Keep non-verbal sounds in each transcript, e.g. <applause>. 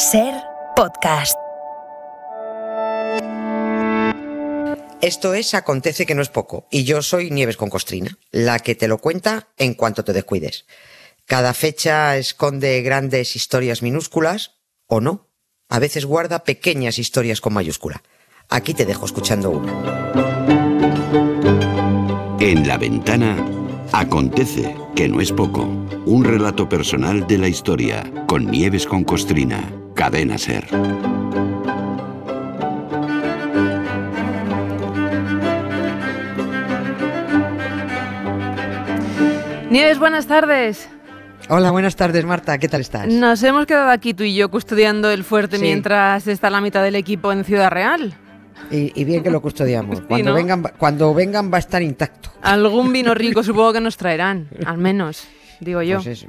Ser podcast. Esto es Acontece que no es poco, y yo soy Nieves con Costrina, la que te lo cuenta en cuanto te descuides. Cada fecha esconde grandes historias minúsculas, o no. A veces guarda pequeñas historias con mayúscula. Aquí te dejo escuchando una. En la ventana acontece que no es poco. Un relato personal de la historia con Nieves con Costrina. Cadena Ser. Nieves, buenas tardes. Hola, buenas tardes, Marta. ¿Qué tal estás? Nos hemos quedado aquí tú y yo custodiando el fuerte Sí. mientras está la mitad del equipo en Ciudad Real. Y, y bien que lo custodiamos. <laughs> Sí, Cuando, ¿no? vengan, va- cuando vengan va a estar intacto. Algún vino rico <laughs> supongo que nos traerán, al menos, digo yo. Pues eso.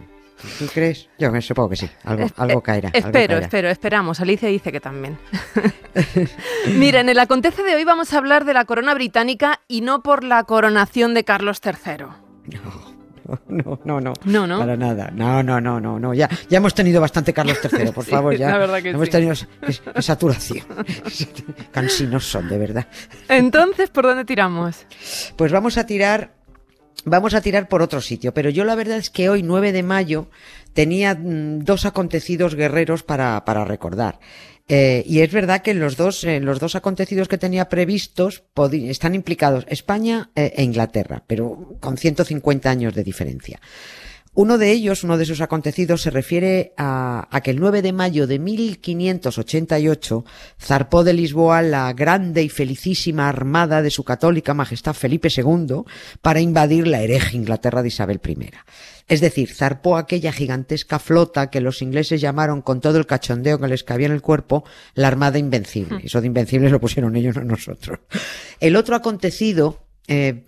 ¿Tú crees? Yo me supongo que sí. Algo, eh, caerá. algo Espero, caerá. espero, esperamos. Alicia dice que también. <laughs> Mira, en el acontece de hoy vamos a hablar de la corona británica y no por la coronación de Carlos III. No, no, no. No, ¿no? Para nada. No, no, no, no, no. Ya, ya hemos tenido bastante Carlos <laughs> III, por Sí, favor. Ya la verdad que hemos sí. tenido saturación. <laughs> Cansinos son, de verdad. Entonces, ¿por dónde tiramos? Pues vamos a tirar. Vamos a tirar por otro sitio, pero yo la verdad es que hoy, 9 de mayo, tenía mm, dos acontecidos guerreros para, para recordar. Eh, y es verdad que en los dos, en los dos acontecidos que tenía previstos están implicados España eh, e Inglaterra, pero con 150 años de diferencia. Uno de ellos, uno de esos acontecidos, se refiere a, a que el 9 de mayo de 1588 zarpó de Lisboa la grande y felicísima armada de su católica majestad Felipe II para invadir la hereje Inglaterra de Isabel I. Es decir, zarpó aquella gigantesca flota que los ingleses llamaron con todo el cachondeo que les cabía en el cuerpo la Armada Invencible. Eso de Invencibles lo pusieron ellos, no nosotros. El otro acontecido eh,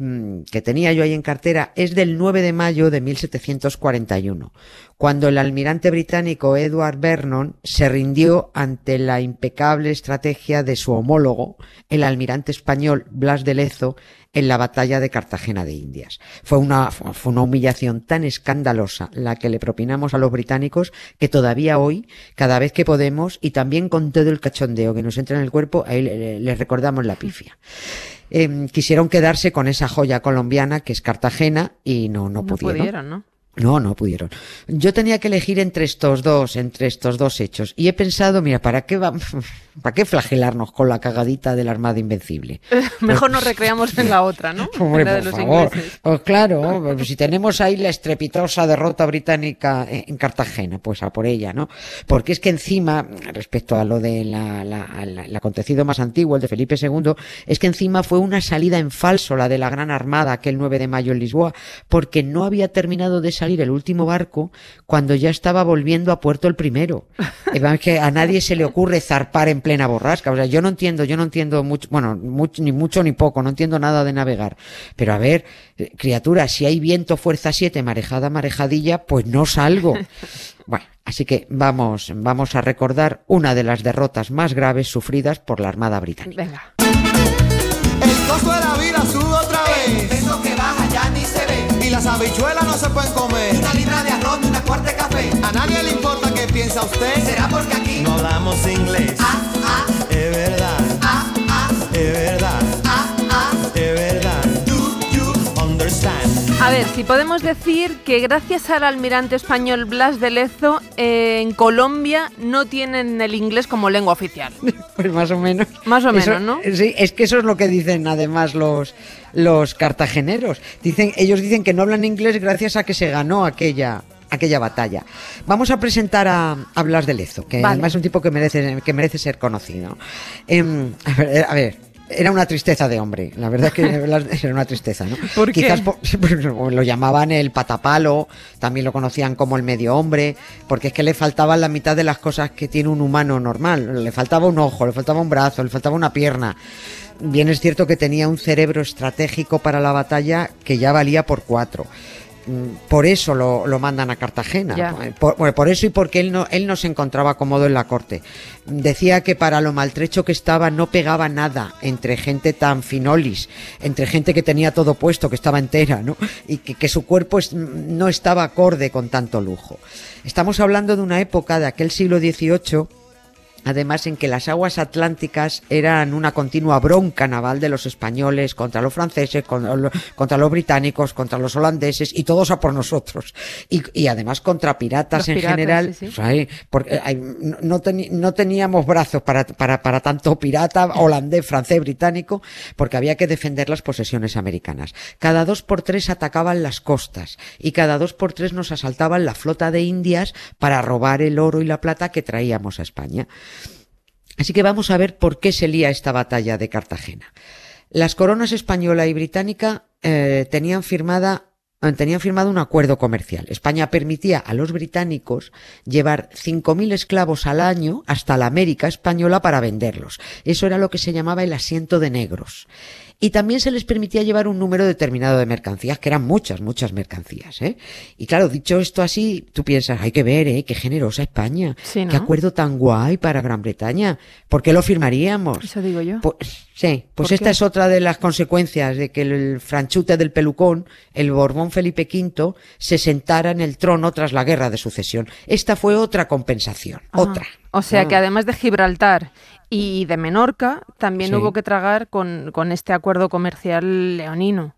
que tenía yo ahí en cartera es del 9 de mayo de 1741, cuando el almirante británico Edward Vernon se rindió ante la impecable estrategia de su homólogo, el almirante español Blas de Lezo, en la batalla de Cartagena de Indias. Fue una, humillación tan escandalosa la que le propinamos a los británicos que todavía hoy, cada vez que podemos, y también con todo el cachondeo que nos entra en el cuerpo, ahí le- le- les recordamos la pifia eh, quisieron quedarse con esa joya colombiana que es Cartagena y no, no, No pudieron. pudieron, ¿no? No, no pudieron. Yo tenía que elegir entre estos dos, entre estos dos hechos. Y he pensado, mira, ¿para qué va, <laughs> para qué flagelarnos con la cagadita de la Armada Invencible? Mejor nos recreamos en la otra, ¿no? <laughs> Hombre, la de por los favor. ingleses. Pues claro, pues si tenemos ahí la estrepitosa derrota británica en en Cartagena, pues a por ella, ¿no? Porque es que encima, respecto a lo de la, la- la- el acontecido más antiguo, el de Felipe II, es que encima fue una salida en falso la de la Gran Armada aquel 9 de mayo en Lisboa, porque no había terminado de salir el último barco cuando ya estaba volviendo a puerto el primero. <laughs> Que a nadie se le ocurre zarpar en plena borrasca. O sea, yo no entiendo, yo no entiendo mucho, bueno, mucho, ni mucho ni poco, no entiendo nada de navegar. Pero a ver, eh, criatura, si hay viento fuerza 7, marejada, marejadilla, pues no salgo. <laughs> Bueno, así que vamos, vamos a recordar una de las derrotas más graves sufridas por la Armada Británica. Venga. Y las habichuelas no se pueden comer. Una libra de arroz y una cuarta de café. A nadie le importa qué piensa usted. ¿Será porque aquí? No hablamos inglés. Ah, ah, Es verdad, ver, si podemos decir que gracias al almirante español Blas de Lezo, eh, en Colombia no tienen el inglés como lengua oficial. <laughs> Pues más o menos. Más o Eso- menos, ¿no? Sí, es que eso es lo que dicen además los, los cartageneros. Dicen, ellos dicen que no hablan inglés gracias a que se ganó aquella aquella batalla. Vamos a presentar a, a Blas de Lezo, que Vale. además es un tipo que merece, que merece ser conocido. Em, a, ver, a ver, era una tristeza de hombre, la verdad es que <laughs> era una tristeza, ¿no? ¿Por qué? Quizás por- <laughs> lo llamaban el patapalo, también lo conocían como el medio hombre, porque es que le faltaban la mitad de las cosas que tiene un humano normal. Le faltaba un ojo, le faltaba un brazo, le faltaba una pierna. Bien es cierto que tenía un cerebro estratégico para la batalla que ya valía por cuatro. Mm, Por eso lo, lo mandan a Cartagena. Ya. Por, bueno, por eso y porque él no, él no se encontraba cómodo en la corte. Decía que para lo maltrecho que estaba no pegaba nada entre gente tan finolis, entre gente que tenía todo puesto, que estaba entera, ¿no? Y que, que su cuerpo es- no estaba acorde con tanto lujo. Estamos hablando de una época de aquel siglo XVIII además en que las aguas atlánticas eran una continua bronca naval de los españoles contra los franceses, contra, lo- contra los británicos, contra los holandeses y todos a por nosotros. Y, y además contra piratas Los en piratas, general. sí, sí. O sea, porque hay- no, no teni- no teníamos brazos para, para, para tanto pirata holandés, francés, británico, porque había que defender las posesiones americanas. Cada dos por tres atacaban las costas y cada dos por tres nos asaltaban la flota de Indias para robar el oro y la plata que traíamos a España. Así que vamos a ver por qué se lía esta batalla de Cartagena. Las coronas española y británica eh, tenían firmada eh, tenían firmado un acuerdo comercial. España permitía a los británicos llevar 5.000 esclavos al año hasta la América española para venderlos. Eso era lo que se llamaba el asiento de negros. Y también se les permitía llevar un número determinado de mercancías, que eran muchas, muchas mercancías. ¿eh? Y claro, dicho esto así, tú piensas, hay que ver, ¿eh? qué generosa España. Sí, ¿no? Qué acuerdo tan guay para Gran Bretaña. ¿Por qué lo firmaríamos? Eso digo yo. Pues, sí, pues ¿Por esta qué? es otra de las consecuencias de que el franchute del pelucón, el Borbón Felipe V, se sentara en el trono tras la guerra de sucesión. Esta fue otra compensación, otra. O sea Ah. que además de Gibraltar y de Menorca, también Sí. hubo que tragar con, con este acuerdo comercial leonino.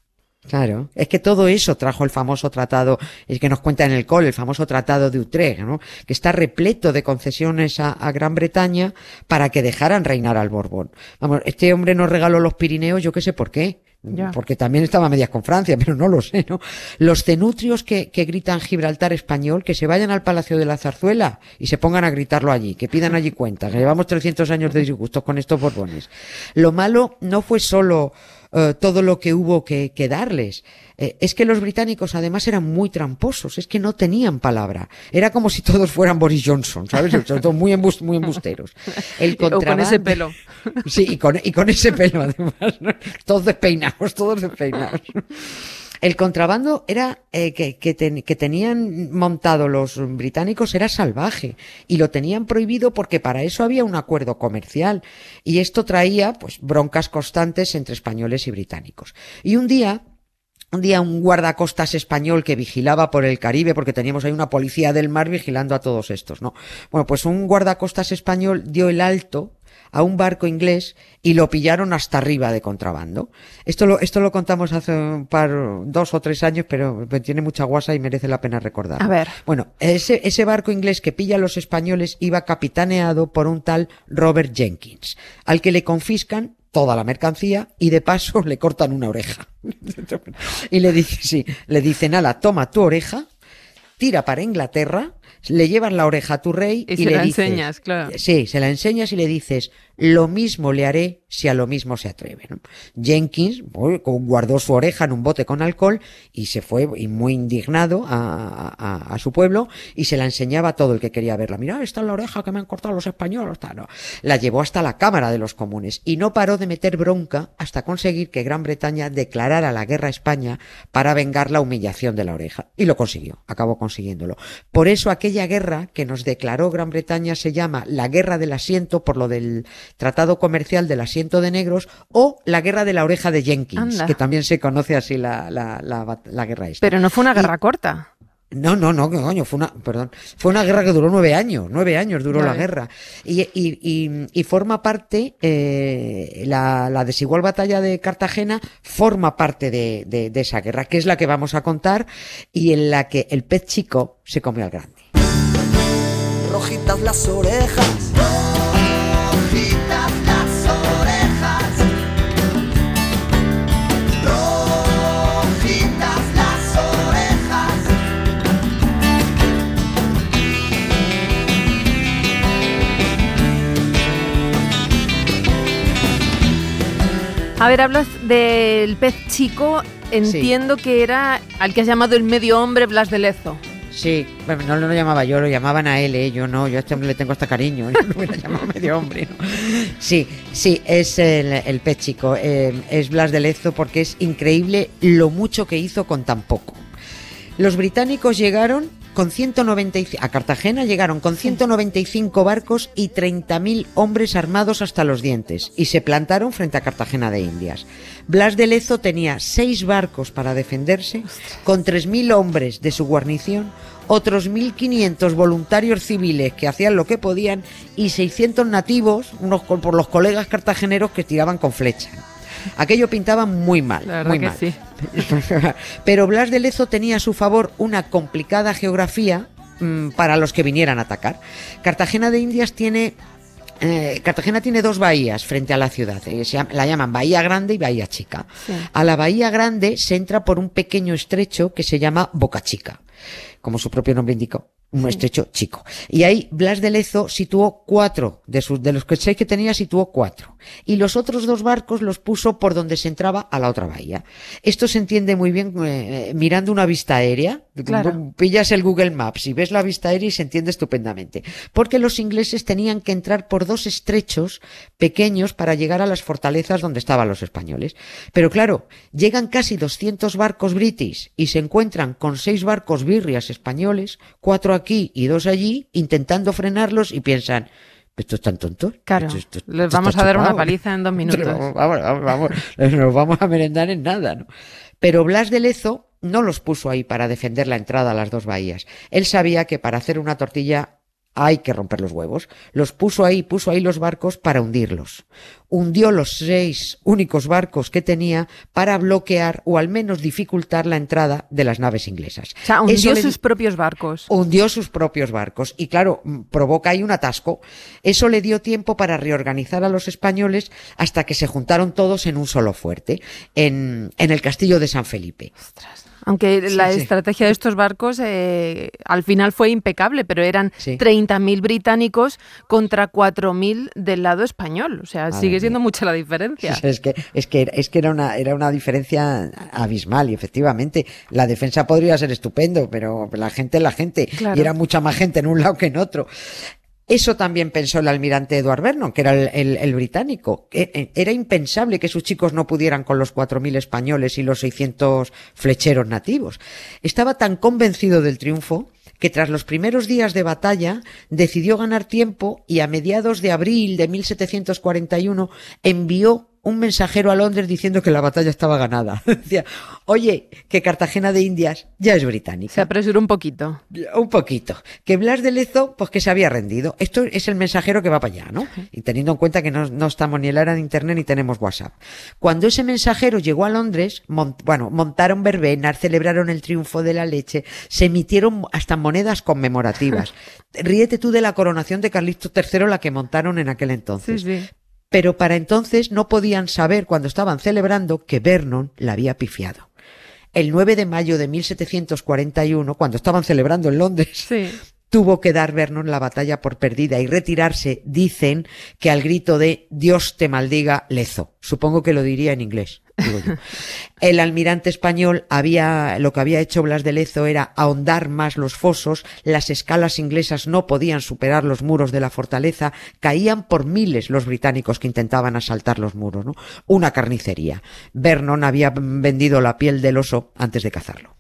Claro, es que todo eso trajo el famoso tratado, el que nos cuenta en el cole, el famoso tratado de Utrecht, ¿no? que está repleto de concesiones a, a Gran Bretaña para que dejaran reinar al Borbón. Vamos, este hombre nos regaló los Pirineos, yo qué sé por qué. Porque también estaba a medias con Francia, <laughs> pero no lo sé, ¿no? Los cenutrios que, que gritan Gibraltar español, que se vayan al Palacio de la Zarzuela y se pongan a gritarlo allí, que pidan allí cuentas, llevamos 300 años de disgustos con estos borbones. Lo malo no fue solo eh, todo lo que hubo que, que darles. Eh, es que los británicos además eran muy tramposos, es que no tenían palabra. Era como si todos fueran Boris Johnson, ¿sabes? <laughs> Sobre todo muy, embus- muy embusteros. El O con ese pelo. Sí, y con, y con ese pelo además. ¿no? Todos despeinados, todos despeinados. El contrabando era eh, que, ten- que tenían montado los británicos era salvaje y lo tenían prohibido porque para eso había un acuerdo comercial y esto traía pues broncas constantes entre españoles y británicos. Y un día un día un guardacostas español que vigilaba por el Caribe, porque teníamos ahí una policía del mar vigilando a todos estos, ¿no? Bueno, pues un guardacostas español dio el alto a un barco inglés y lo pillaron hasta arriba de contrabando. Esto lo, esto lo contamos hace un par, dos o tres años, pero tiene mucha guasa y merece la pena recordar. A ver. Bueno, ese, ese barco inglés que pilla a los españoles iba capitaneado por un tal Robert Jenkins, al que le confiscan toda la mercancía y de paso le cortan una oreja. <laughs> y le dice, sí, le dicen, ala, toma tu oreja, tira para Inglaterra, le llevas la oreja a tu rey Y y, se le la dices- enseñas, claro. Sí, se la enseñas y le dices, lo mismo le haré si a lo mismo se atreve. Jenkins guardó su oreja en un bote con alcohol y se fue muy indignado a, su pueblo y se la enseñaba a todo el que quería verla. Mira, esta es la oreja que me han cortado los españoles. La llevó hasta la Cámara de los Comunes y no paró de meter bronca hasta conseguir que Gran Bretaña declarara la guerra a España para vengar la humillación de la oreja. Y lo consiguió, acabó consiguiéndolo. Por eso aquella guerra que nos declaró Gran Bretaña se llama la guerra del asiento por lo del tratado comercial del asiento de negros o la guerra de la oreja de Jenkins, Anda. que también se conoce así la, la, la guerra esta. Pero no fue una guerra corta. No, no, no, coño, fue una, perdón, fue una guerra que duró nueve años, nueve años duró la guerra. Y, y, y, y forma parte, eh, la, la desigual batalla de Cartagena forma parte de, de, de esa guerra, que es la que vamos a contar y en la que el pez chico se comió al grande. Rojitas las orejas. A ver, hablas del pez chico. Entiendo que era al que has llamado el medio hombre Blas de Lezo. Sí, bueno, no lo llamaba yo, lo llamaban a él, ¿eh? yo no, yo a este hombre le tengo hasta cariño, <laughs> yo lo llamaba medio hombre. ¿no? Sí, sí, es el, el pez chico, eh, es Blas de Lezo porque es increíble lo mucho que hizo con tan poco. Los británicos llegaron con 195 a Cartagena llegaron con 195 barcos y 30.000 hombres armados hasta los dientes y se plantaron frente a Cartagena de Indias. Blas de Lezo tenía seis barcos para defenderse, con 3.000 hombres de su guarnición, otros 1.500 voluntarios civiles que hacían lo que podían y 600 nativos, unos por los colegas cartageneros que tiraban con flecha. Aquello pintaba muy mal, La muy mal. sí. <laughs> Pero Blas de Lezo tenía a su favor una complicada geografía mm, para los que vinieran a atacar. Cartagena de Indias tiene eh, Cartagena tiene dos bahías frente a la ciudad. eh, se la llaman Bahía Grande y Bahía Chica. Sí. A la Bahía Grande se entra por un pequeño estrecho que se llama Boca Chica, como su propio nombre indica. Un estrecho chico. Y ahí Blas de Lezo situó cuatro, de, sus, de los que seis que tenía, situó cuatro. Y los otros dos barcos los puso por donde se entraba a la otra bahía. Esto se entiende muy bien eh, mirando una vista aérea. Claro. Pillas el Google Maps y ves la vista aérea y se entiende estupendamente. Porque los ingleses tenían que entrar por dos estrechos pequeños para llegar a las fortalezas donde estaban los españoles. Pero claro, llegan casi 200 barcos british y se encuentran con seis barcos birrias españoles, cuatro aquí y dos allí, intentando frenarlos y piensan, ¿estos están tontos? Claro, Esto- esto- les vamos a dar una chupado". paliza en dos <laughs> minutos. Vamos, vamos, vamos, nos vamos a merendar en nada, ¿no? Pero Blas de Lezo no los puso ahí para defender la entrada a las dos bahías. Él sabía que para hacer una tortilla hay que romper los huevos. Los puso ahí, puso ahí los barcos para hundirlos. Hundió los seis únicos barcos que tenía para bloquear o al menos dificultar la entrada de las naves inglesas. O sea, hundió le sus propios barcos. hundió sus propios barcos y claro, mm, provoca ahí un atasco. Eso le dio tiempo para reorganizar a los españoles hasta que se juntaron todos en un solo fuerte, en, en el castillo de San Felipe. Aunque Sí, la sí. estrategia de estos barcos eh, al final fue impecable, pero eran Sí. 30.000 británicos contra 4.000 del lado español. O sea, Madre sigue siendo mucha la diferencia. Es que, es que, es que era, una, era una diferencia abismal y efectivamente la defensa podría ser estupendo, pero la gente es la gente Claro. y era mucha más gente en un lado que en otro. Eso también pensó el almirante Edward Vernon, que era el, el- el británico. que, eh, Era impensable que sus chicos no pudieran con los 4.000 españoles y los 600 flecheros nativos. Estaba tan convencido del triunfo que tras los primeros días de batalla decidió ganar tiempo y a mediados de abril de 1741 envió un mensajero a Londres diciendo que la batalla estaba ganada. <laughs> Decía, oye, que Cartagena de Indias ya es británica. Se apresuró un poquito. Un poquito. Que Blas de Lezo, pues que se había rendido. Esto es el mensajero que va para allá, ¿no? Y teniendo en cuenta que no, no estamos ni en la era de Internet ni tenemos WhatsApp. Cuando ese mensajero llegó a Londres, bueno, montaron verbenas, celebraron el triunfo de la leche, se emitieron hasta monedas conmemorativas. <laughs> Ríete tú de la coronación de Carlisto III, la que montaron en aquel entonces. Sí, sí. Pero para entonces no podían saber cuando estaban celebrando que Vernon la había pifiado. El 9 de mayo de 1741, cuando estaban celebrando en Londres, Sí. Tuvo que dar Vernon la batalla por perdida y retirarse, dicen, que al grito de Dios te maldiga, Lezo. Supongo que lo diría en inglés. digo yo. <laughs> El almirante español había, lo que había hecho Blas de Lezo era ahondar más los fosos, las escalas inglesas no podían superar los muros de la fortaleza, caían por miles los británicos que intentaban asaltar los muros, ¿no? Una carnicería. Vernon había vendido la piel del oso antes de cazarlo.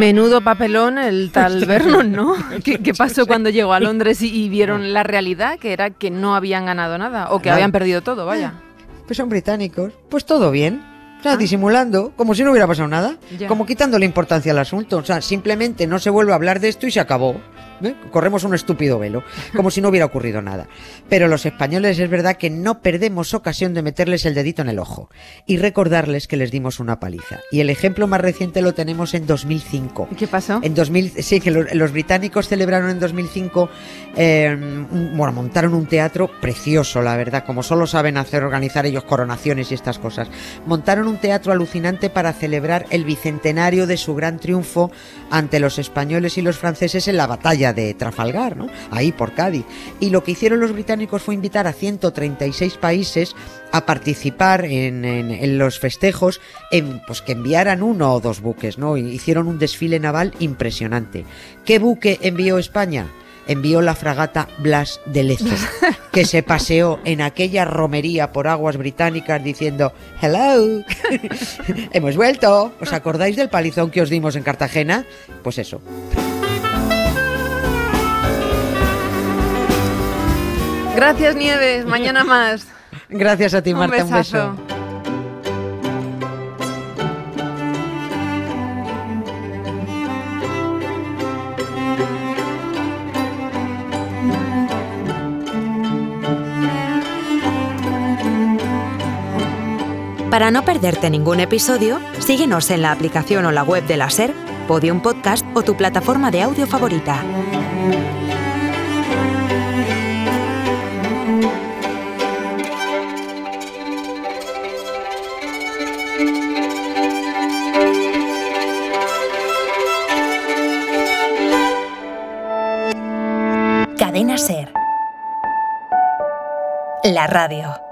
Menudo papelón el <laughs> tal Vernon, ¿no? <laughs> ¿Qué, qué pasó cuando llegó a Londres y, y vieron la realidad, que era que no habían ganado nada, o que habían perdido todo, vaya? Pues son británicos. Pues todo bien. O sea, disimulando, como si no hubiera pasado nada. Ya. Como quitándole importancia al asunto. O sea, simplemente no se vuelve a hablar de esto y se acabó. ¿Eh? Corremos un estúpido velo. Como si no hubiera ocurrido nada. Pero los españoles es verdad que no perdemos ocasión de meterles el dedito en el ojo. Y recordarles que les dimos una paliza. Y el ejemplo más reciente lo tenemos en 2005. ¿Y ¿Qué pasó? En 2000, sí, que los, los británicos celebraron en 2005, eh, bueno, montaron un teatro precioso, la verdad, como solo saben hacer, organizar ellos coronaciones y estas cosas. Montaron un teatro alucinante para celebrar el bicentenario de su gran triunfo ante los españoles y los franceses en la batalla de Trafalgar, ¿no? Ahí por Cádiz. Y lo que hicieron los británicos fue invitar a 136 países a participar en, en- en los festejos, en, pues que enviaran uno o dos buques, ¿no? Hicieron un desfile naval impresionante. ¿Qué buque envió España? Envió la fragata Blas de Lezo, <laughs> que se paseó en aquella romería por aguas británicas diciendo Hello, <laughs> hemos vuelto. ¿Os acordáis del palizón que os dimos en Cartagena? Pues eso. Gracias, Nieves. Mañana más. <laughs> Gracias a ti, Marta. Un, besazo. beso. Para no perderte ningún episodio, síguenos en la aplicación o la web de la SER, Podium Podcast o tu plataforma de audio favorita. La radio.